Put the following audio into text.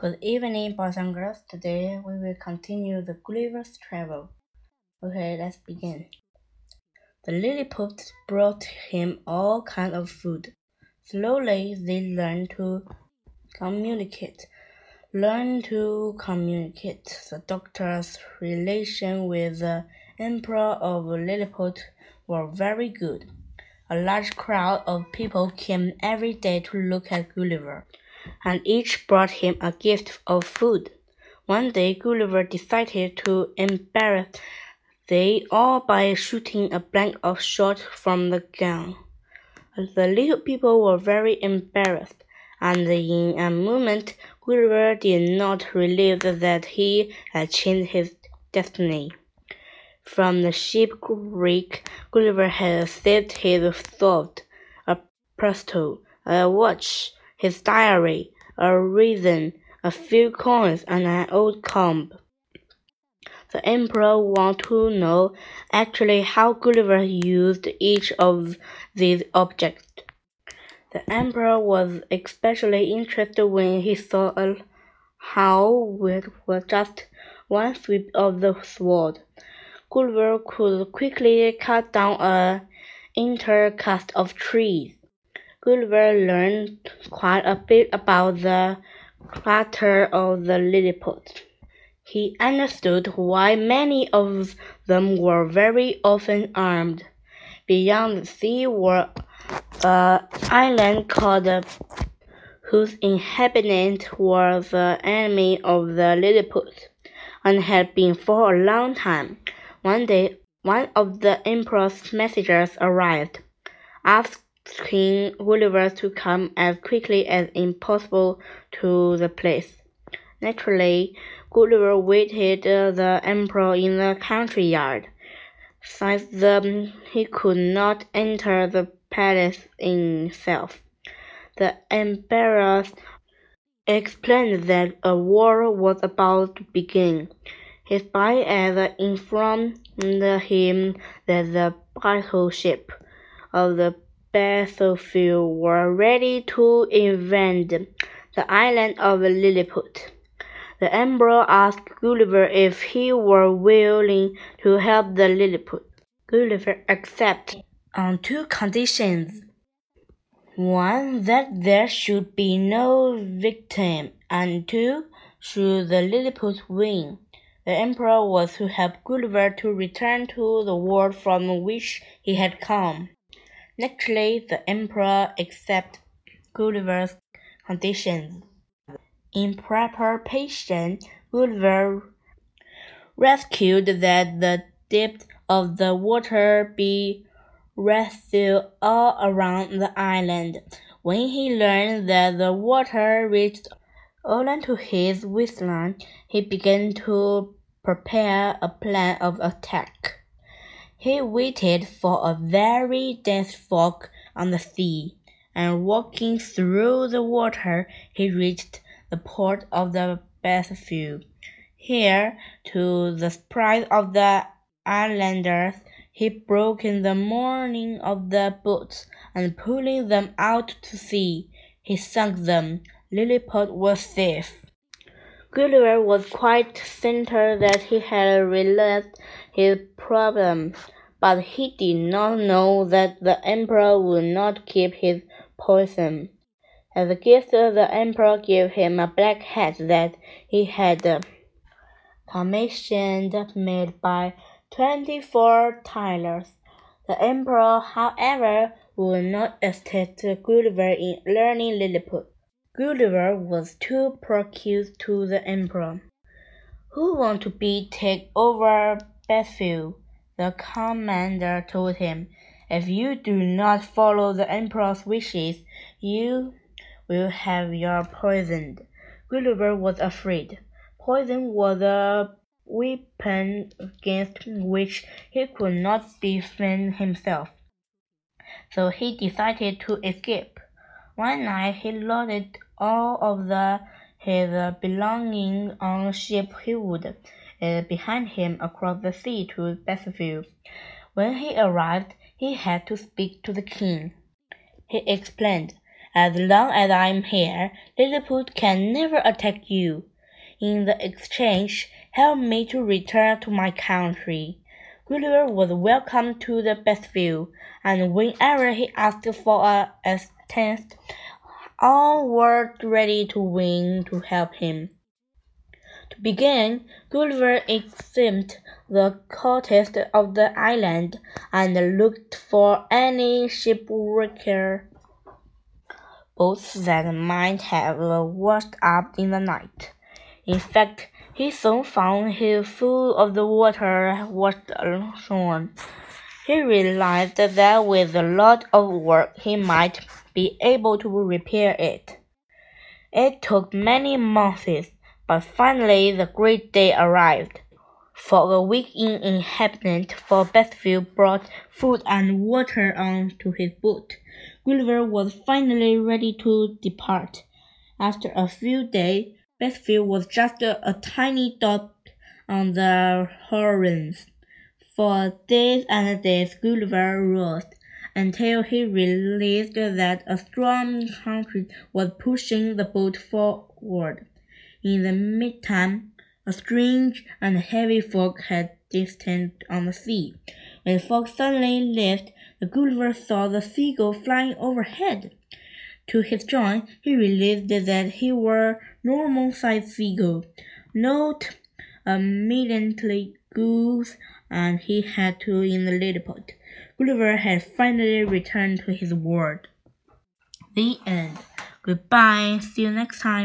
Good evening, boys and girls. Today we will continue the Gulliver's travel. Okay, let's begin. The Lilliput brought him all kinds of food. Slowly they learned to communicate. Learn to communicate. The doctor's relation with the Emperor of Lilliput were very good. A large crowd of people came every day to look at Gulliver and each brought him a gift of food. One day Gulliver decided to embarrass they all by shooting a blank of shot from the gun. The little people were very embarrassed, and in a moment Gulliver did not realize that he had changed his destiny. From the shipwreck, Gulliver had saved his sword, a pistol, a watch, his diary, a raisin, a few coins, and an old comb. The emperor wanted to know actually how Gulliver used each of these objects. The emperor was especially interested when he saw how it was just one sweep of the sword. Gulliver could quickly cut down a cast of trees. Gulliver learned quite a bit about the character of the Lilliput. He understood why many of them were very often armed. Beyond the sea were an island called whose inhabitants were the enemy of the Lilliput, and had been for a long time. One day, one of the emperor's messengers arrived, asked King Gulliver to come as quickly as impossible to the place. Naturally, Gulliver waited the emperor in the country yard. Since the, he could not enter the palace himself, the emperor explained that a war was about to begin. His spy informed him that the battleship of the battlefield were ready to invade the island of Lilliput. The emperor asked Gulliver if he were willing to help the Lilliput. Gulliver accepted on two conditions. One, that there should be no victim, and two, should the Lilliput win. The emperor was to help Gulliver to return to the world from which he had come. Naturally, the emperor accepted Gulliver's conditions. In preparation, Gulliver rescued that the depth of the water be raised all around the island. When he learned that the water reached only to his waistline, he began to prepare a plan of attack. He waited for a very dense fog on the sea, and walking through the water, he reached the port of the battlefield. Here, to the surprise of the islanders, he broke in the mooring of the boats, and pulling them out to sea, he sunk them. Lilliput was safe. Gulliver was quite certain that he had realized his problem, but he did not know that the emperor would not keep his poison. As a gift, the emperor gave him a black hat that he had commissioned made by twenty-four tailors. The emperor, however, would not assist Gulliver in learning Lilliput. Gulliver was too promiscuous to the emperor. Who want to be take over Battlefield? The commander told him. If you do not follow the emperor's wishes, you will have your poisoned. Gulliver was afraid. Poison was a weapon against which he could not defend himself. So he decided to escape. One night he loaded all of the, his belongings on ship he would uh, behind him across the sea to Battlefield. When he arrived, he had to speak to the king. He explained, As long as I'm here, Lilliput can never attack you. In the exchange, help me to return to my country. Gulliver was welcome to the best view, and whenever he asked for a assistance, all were ready to win to help him. To begin, Gulliver examined the coast of the island and looked for any shipwrecked boats that might have washed up in the night. In fact, he soon found his full of the water washed ashore. He realized that with a lot of work he might be able to repair it. It took many months, but finally the great day arrived. For a week in inhabitant for Bethville brought food and water on to his boat. Gulliver was finally ready to depart. After a few days, Bethfield was just a, a tiny dot on the horizon. For days and days Gulliver rode, until he realized that a strong current was pushing the boat forward. In the meantime, a strange and heavy fog had descended on the sea. When the fog suddenly lifted, the Gulliver saw the seagull flying overhead. To his joy, he realized that he were normal-sized seagull, not a military goose, and he had to in the little pot. Gulliver had finally returned to his world. The end. Goodbye. See you next time.